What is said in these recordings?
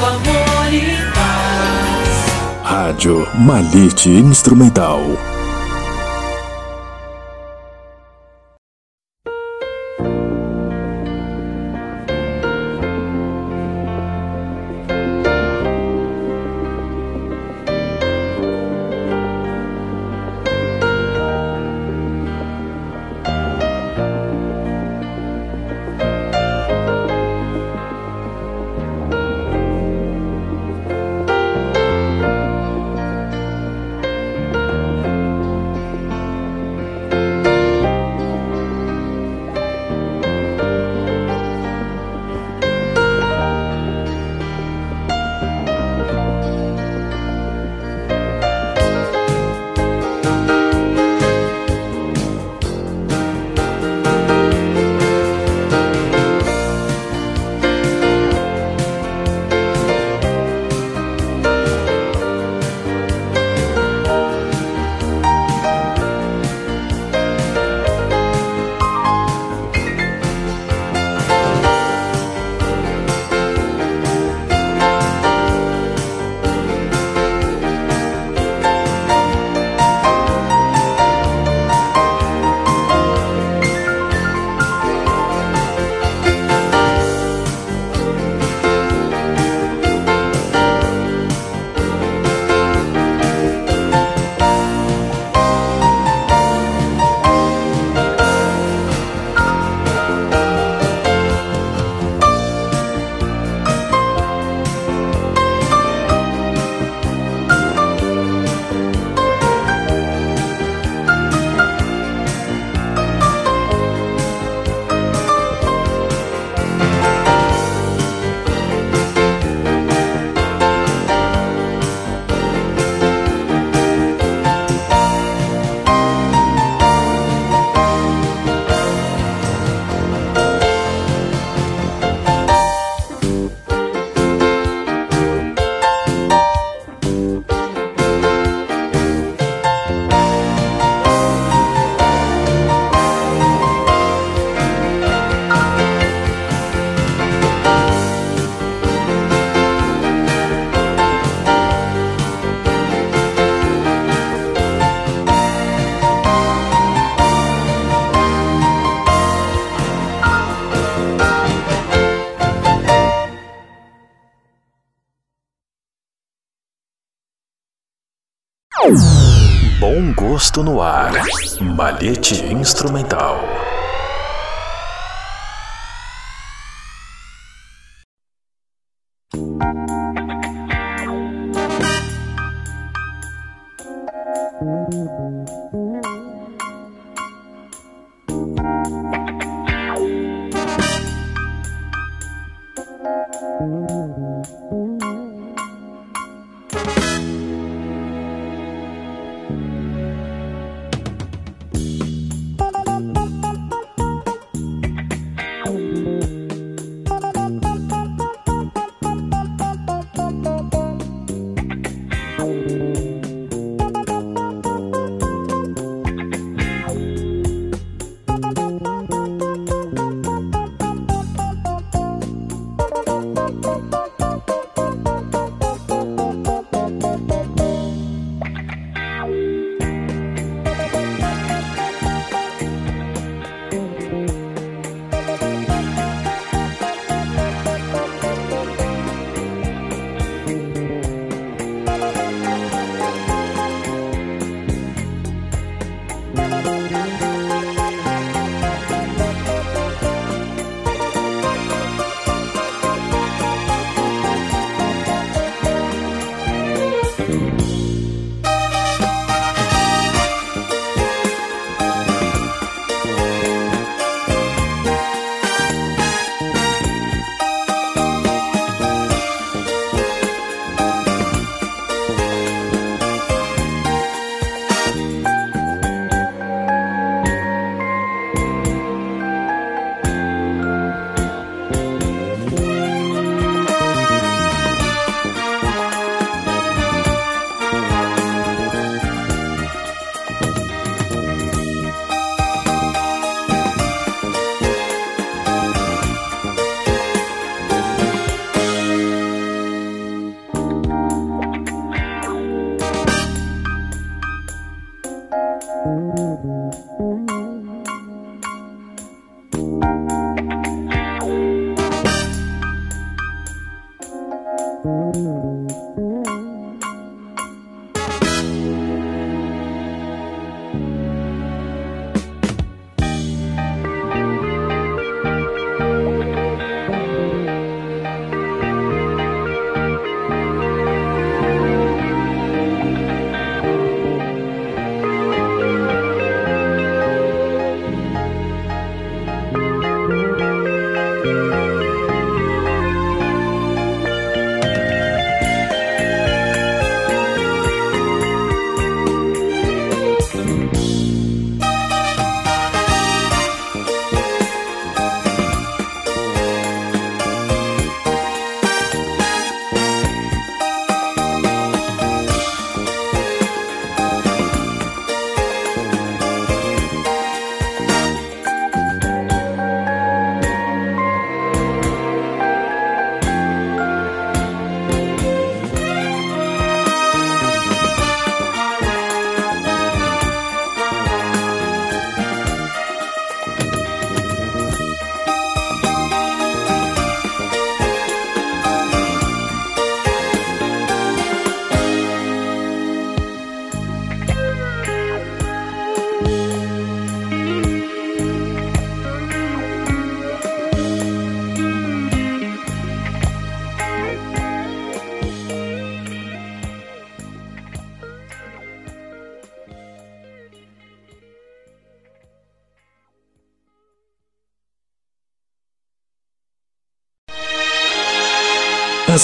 Santo amor e paz. Rádio Malite Instrumental. Gosto no ar. Malhete instrumental.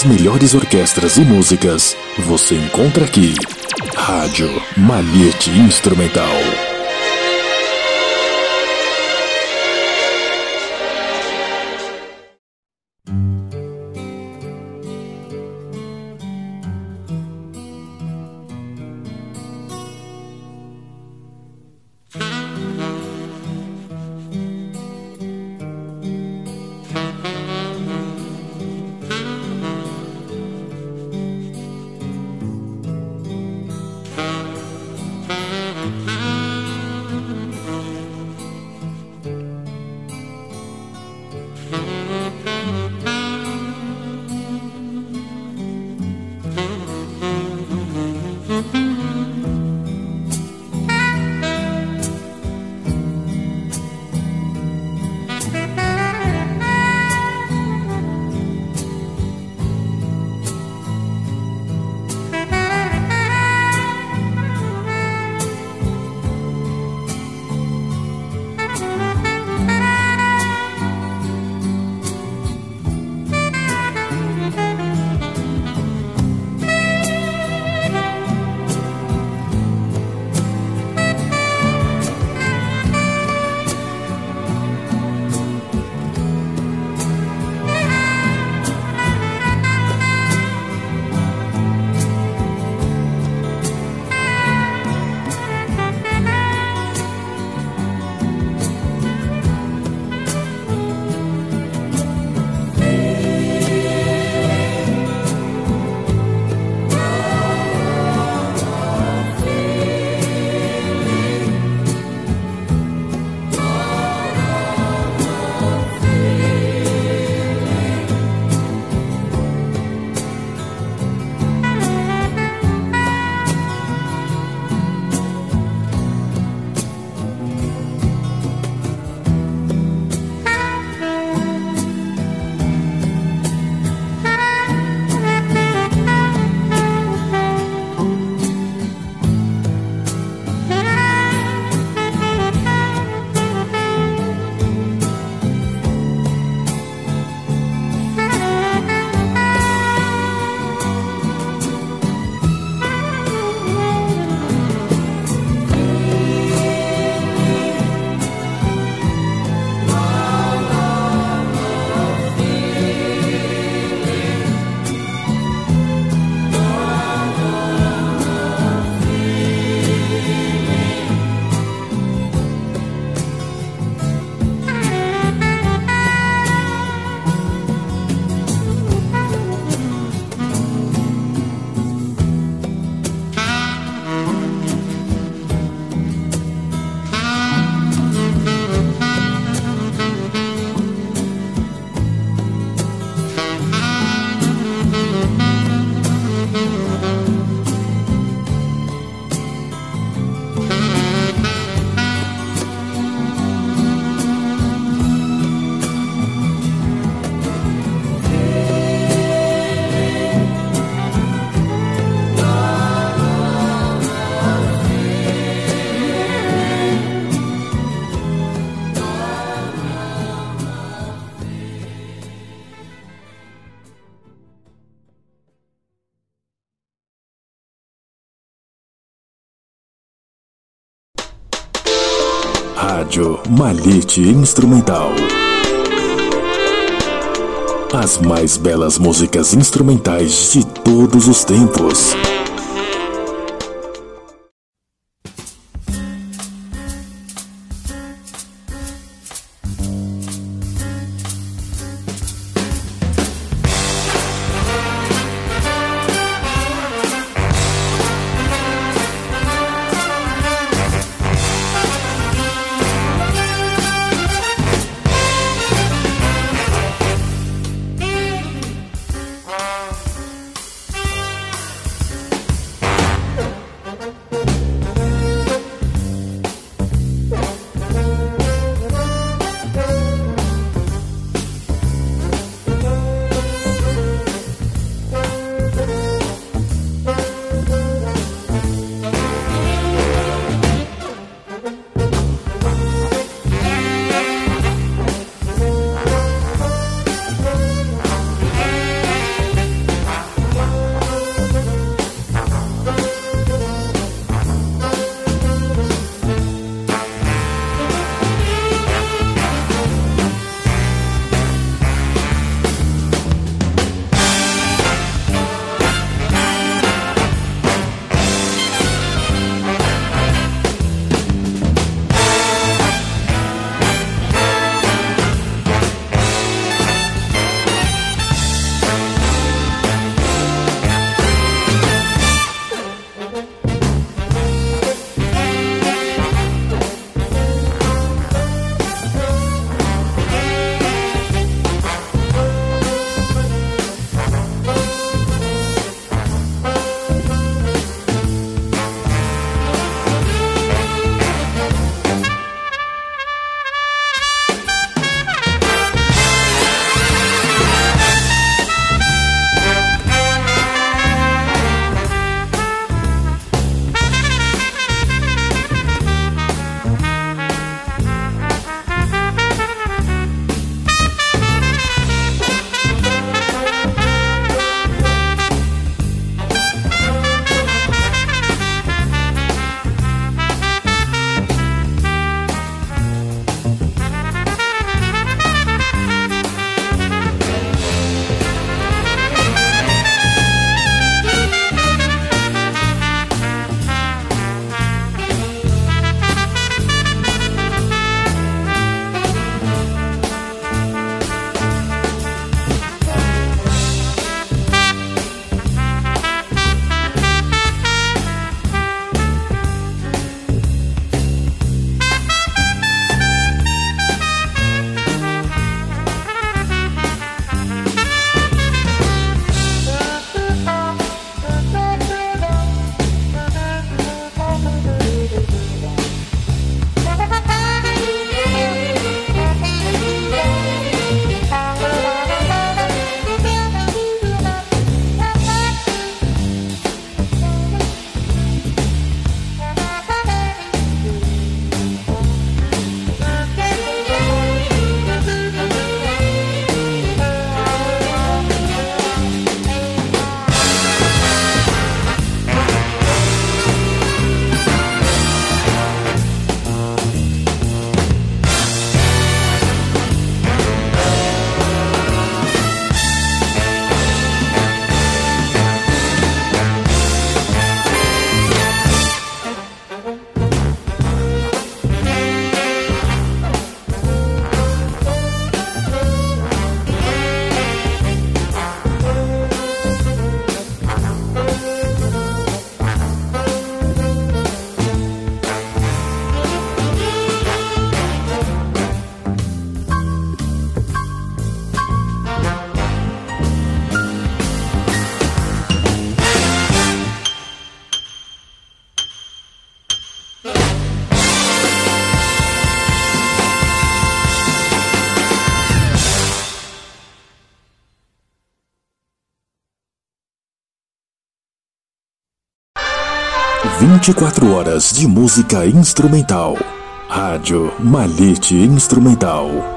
Melhores orquestras e músicas você encontra aqui. Rádio Malhete Instrumental. Rádio Instrumental. As mais belas músicas instrumentais de todos os tempos. Vinte e quatro horas de música instrumental. Rádio Malhete Instrumental.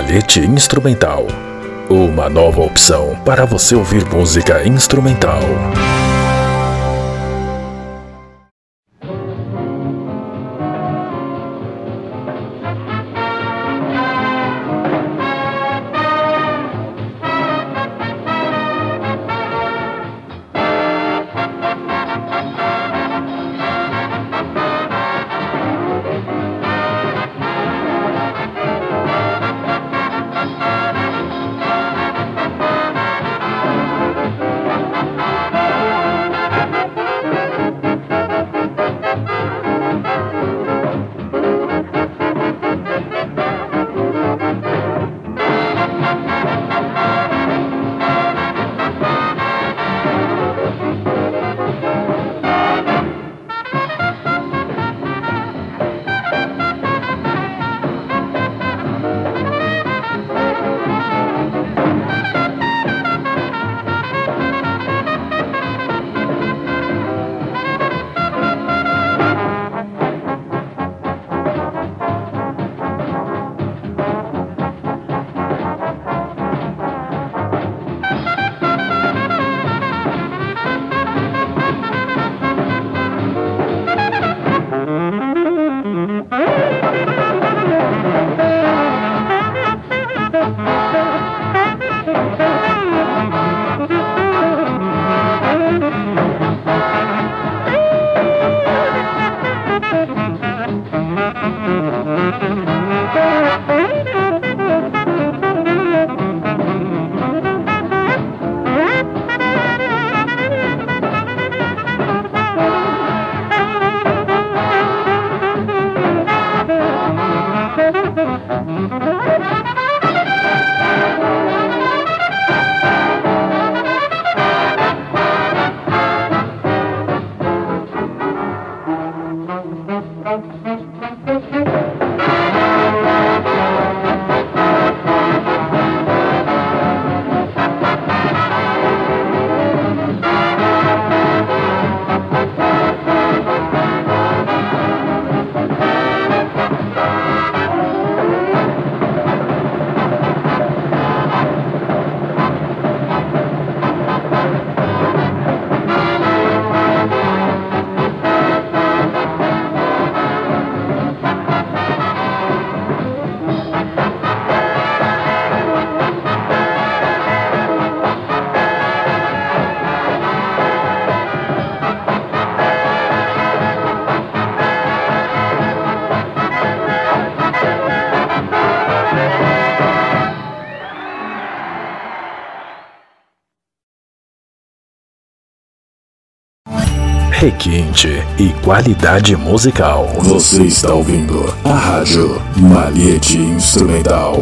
Malhete Instrumental. Uma nova opção para você ouvir música instrumental. Requinte e qualidade musical. Você está ouvindo a Rádio Malhete Instrumental.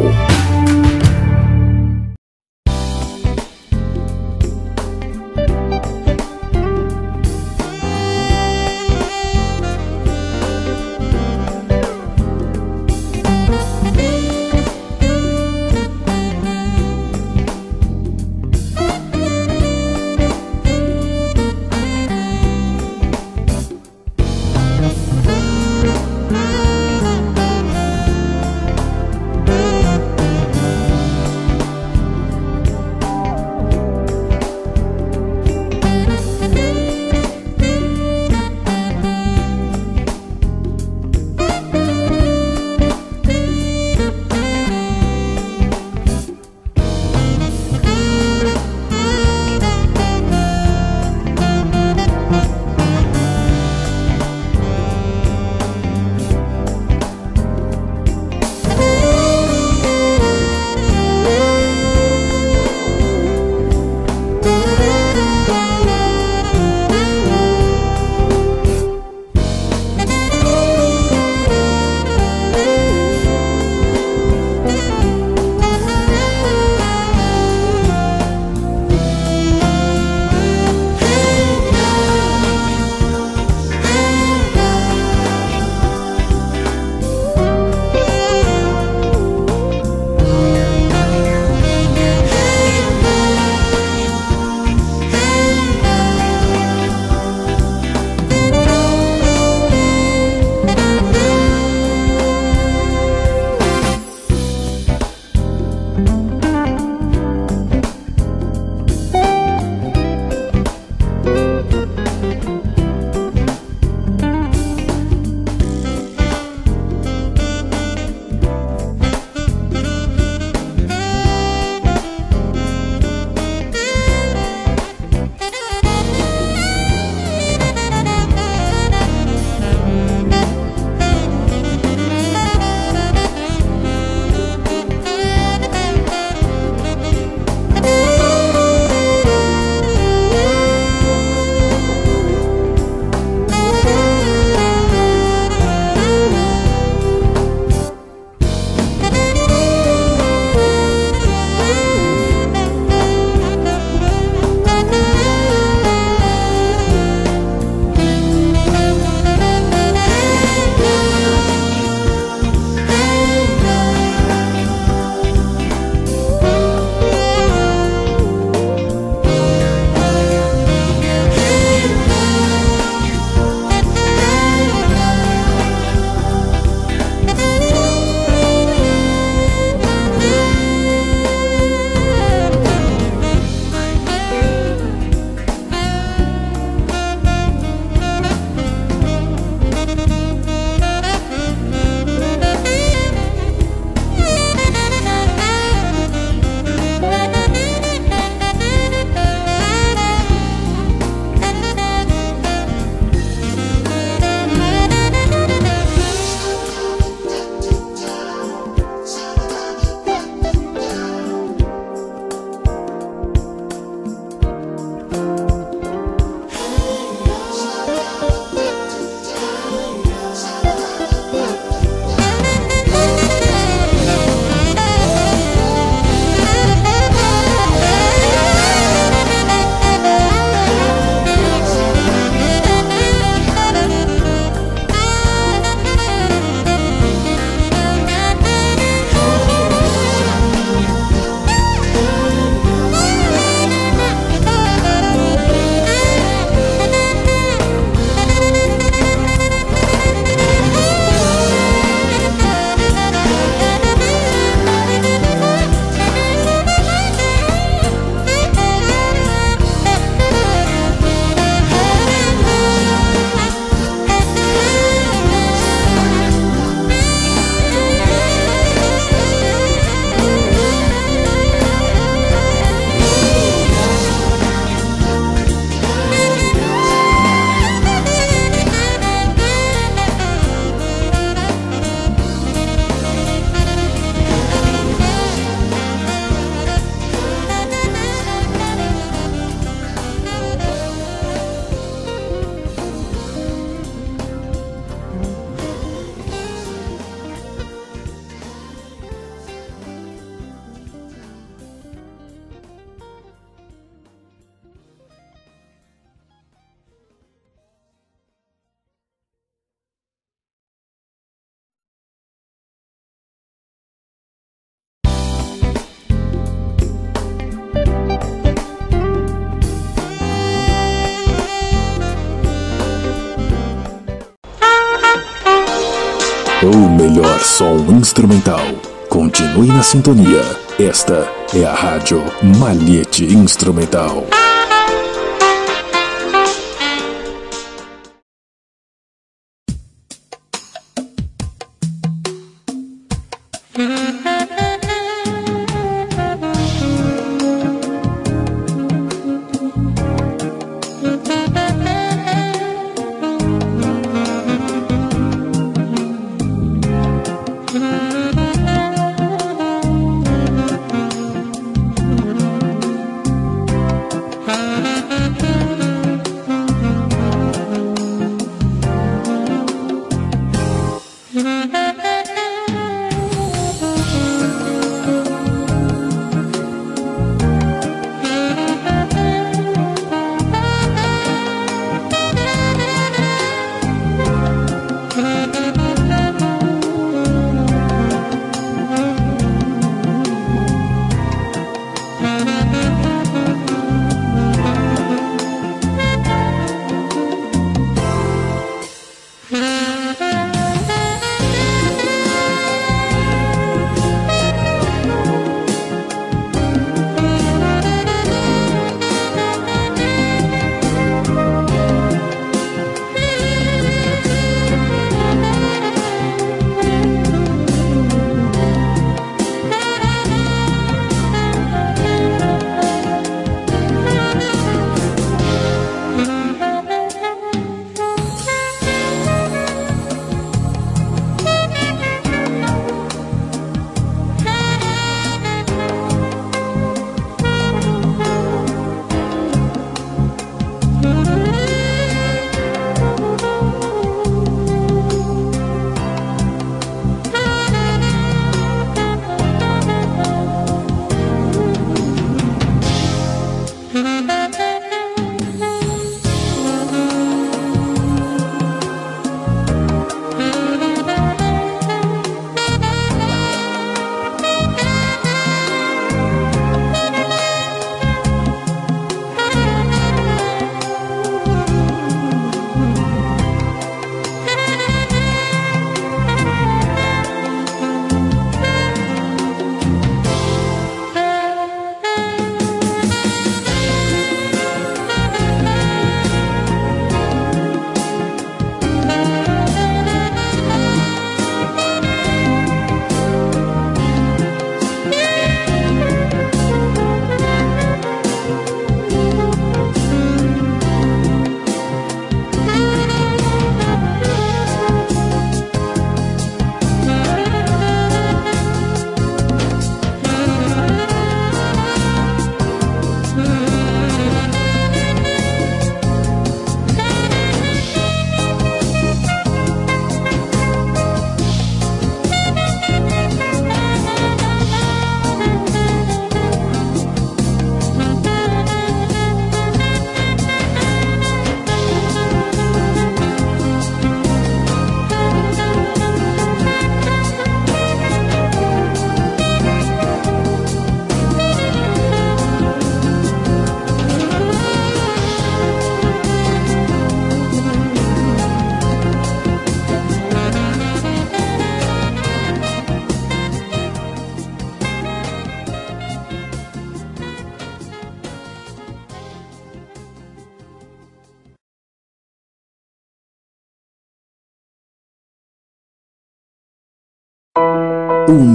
Melhor som instrumental. Continue na sintonia. Esta é a Rádio Malhete Instrumental.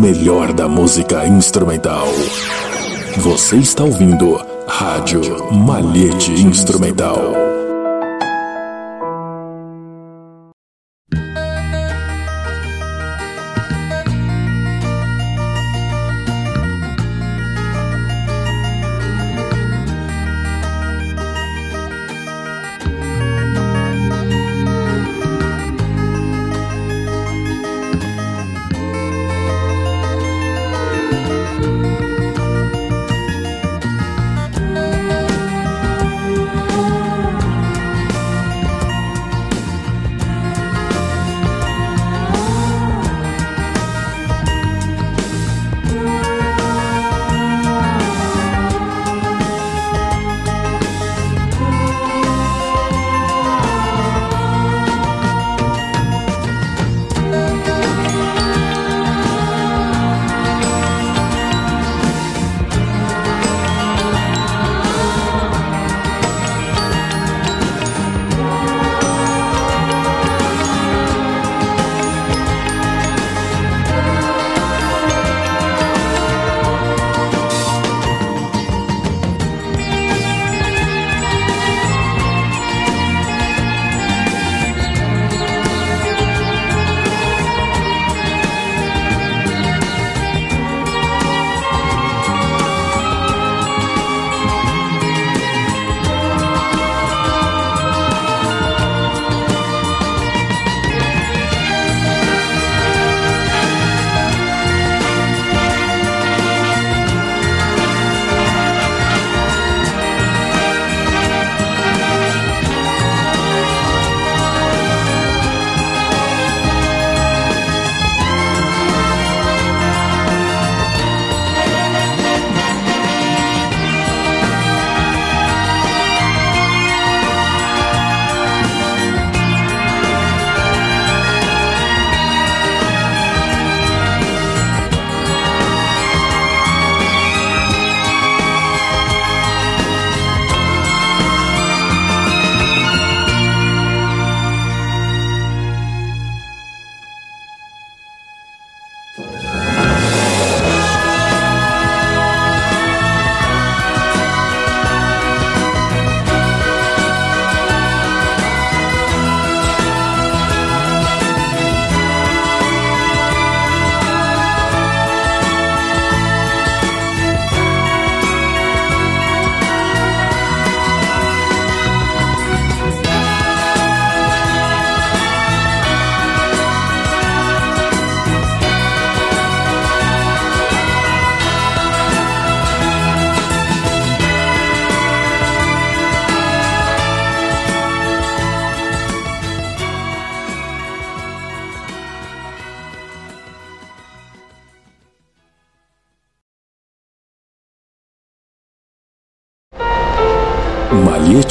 Melhor da música instrumental. Você está ouvindo Rádio Malhete Instrumental.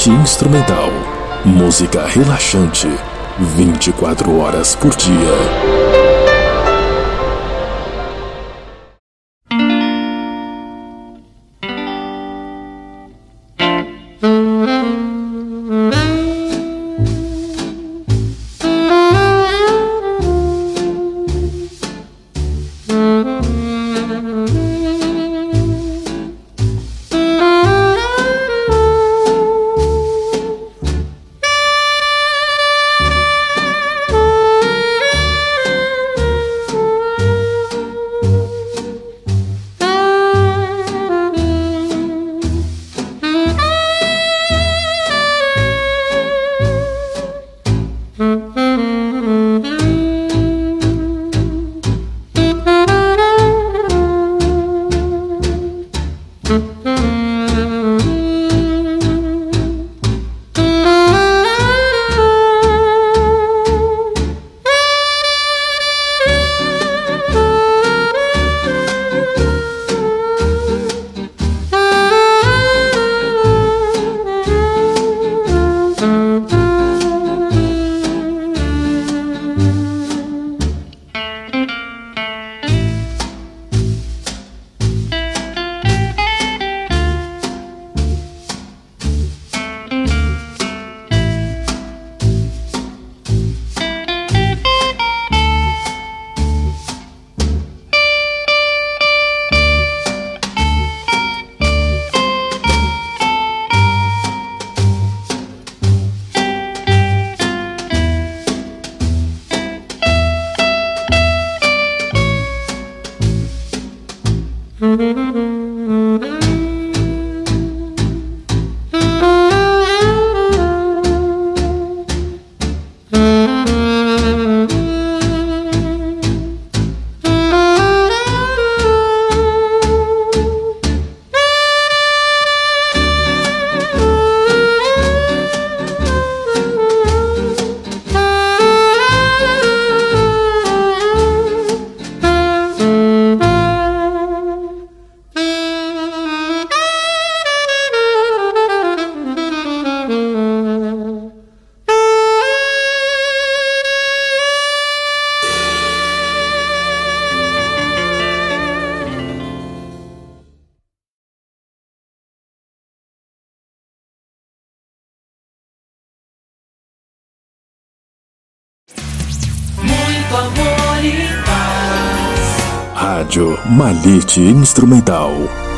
Instrumental. Música relaxante. 24 horas por dia. Malite Instrumental.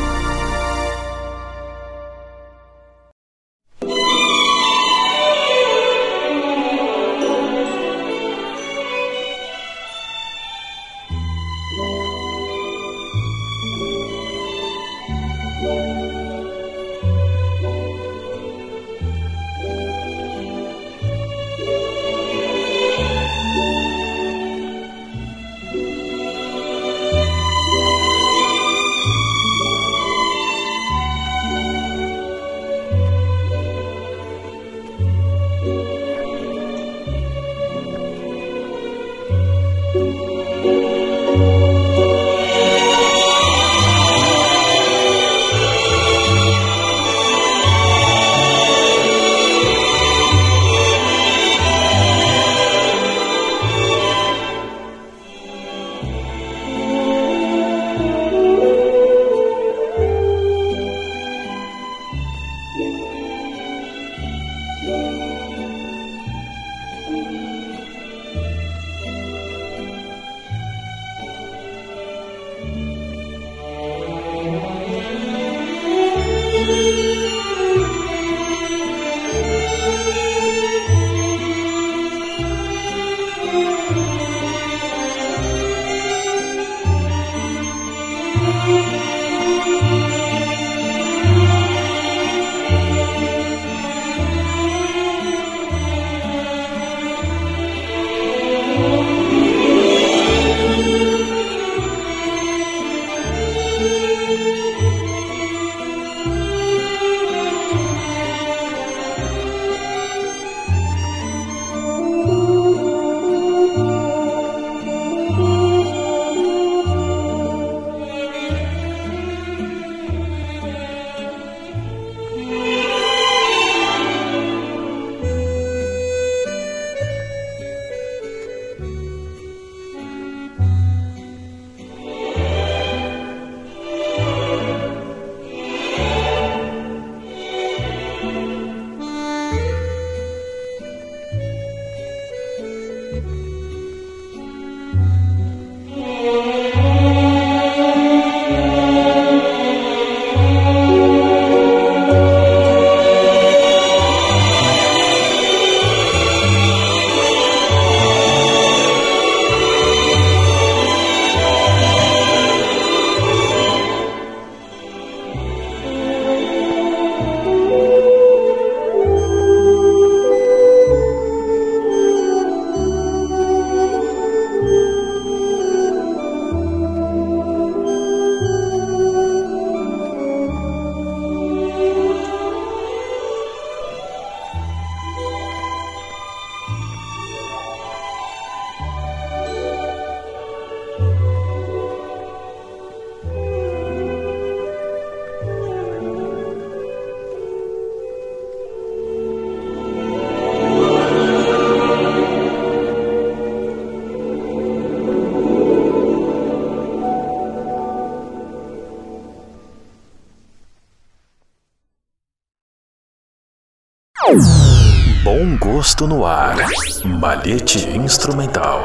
Agosto no ar. Balete instrumental.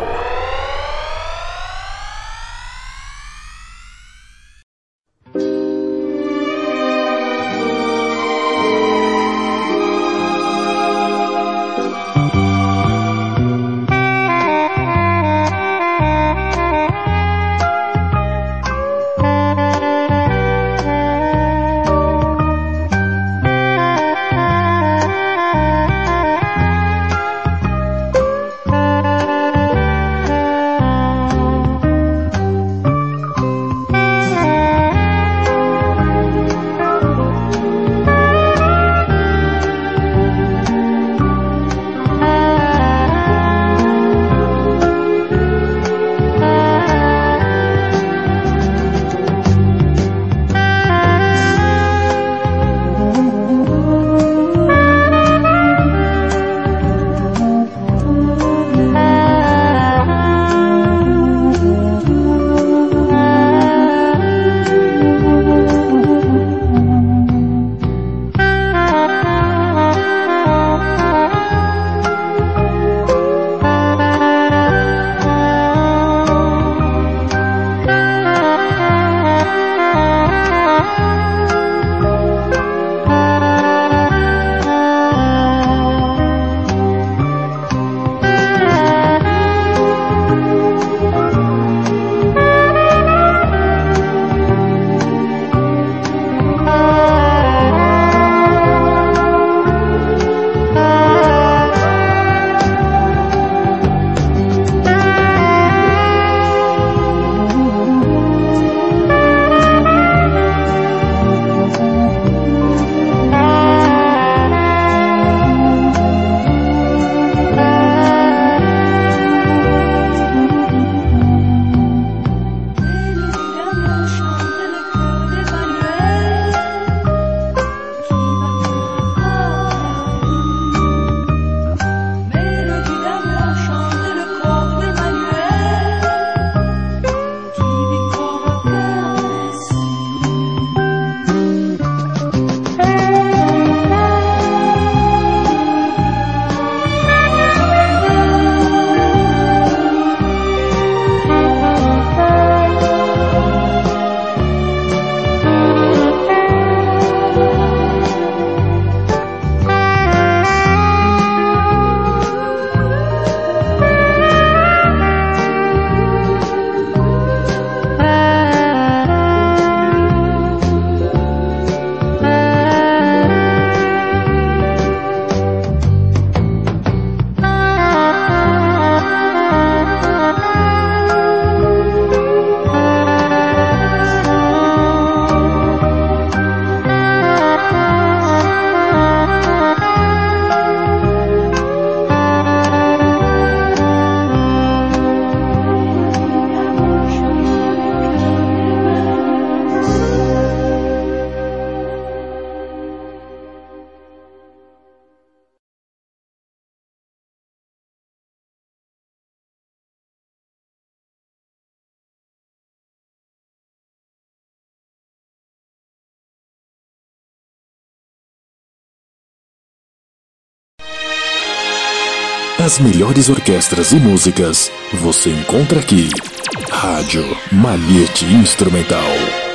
As melhores orquestras e músicas você encontra aqui. Rádio Malhete Instrumental.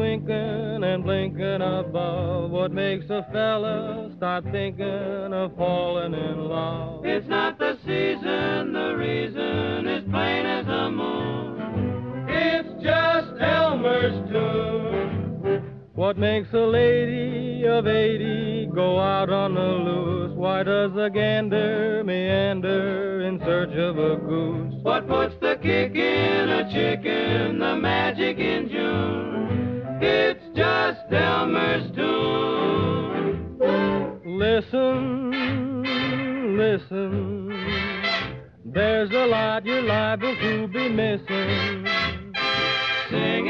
Twinkling and blinking above. What makes a fella start thinking of falling in love? It's not the season, the reason is plain as the moon. It's just Elmer's tune. What makes a lady of 80 go out on the loose? Why does a gander meander in search of a goose? What puts the kick in a chicken, the magic in June? It's just Elmer's tune. Listen, listen. There's a lot you're liable to be missing. Sing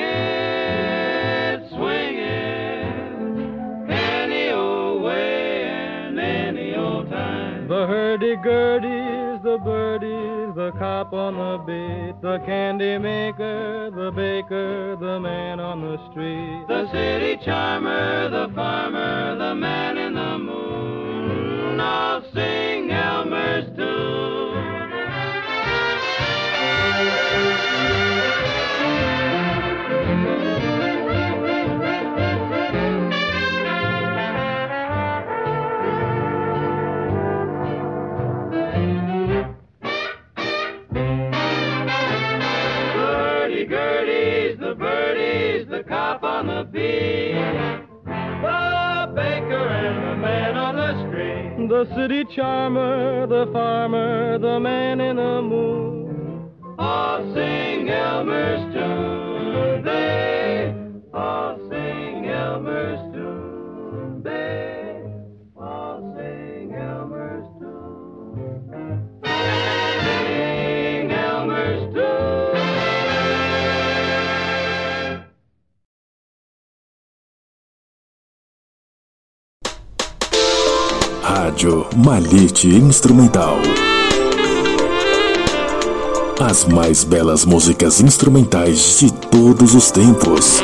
hurdy-gurdies, the birdies, the cop on the beat, the candy maker, the baker, the man on the street. The city charmer, the farmer, the man in the moon, all sing Elmer's tune. The city charmer, the farmer, the man in the moon. All sing Elmer's tune. Rádio Instrumental. As mais belas músicas instrumentais de todos os tempos.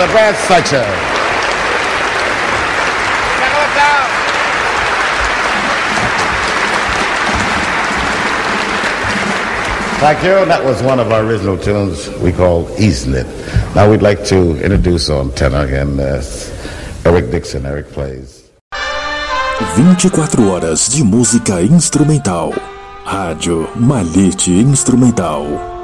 And that Brad Sucher. Thank you. That was one of our original tunes we call Easing It. Now we'd like to introduce on tenor again uh, Eric Dixon. Eric plays. 24 horas de música instrumental. Rádio Malhete Instrumental.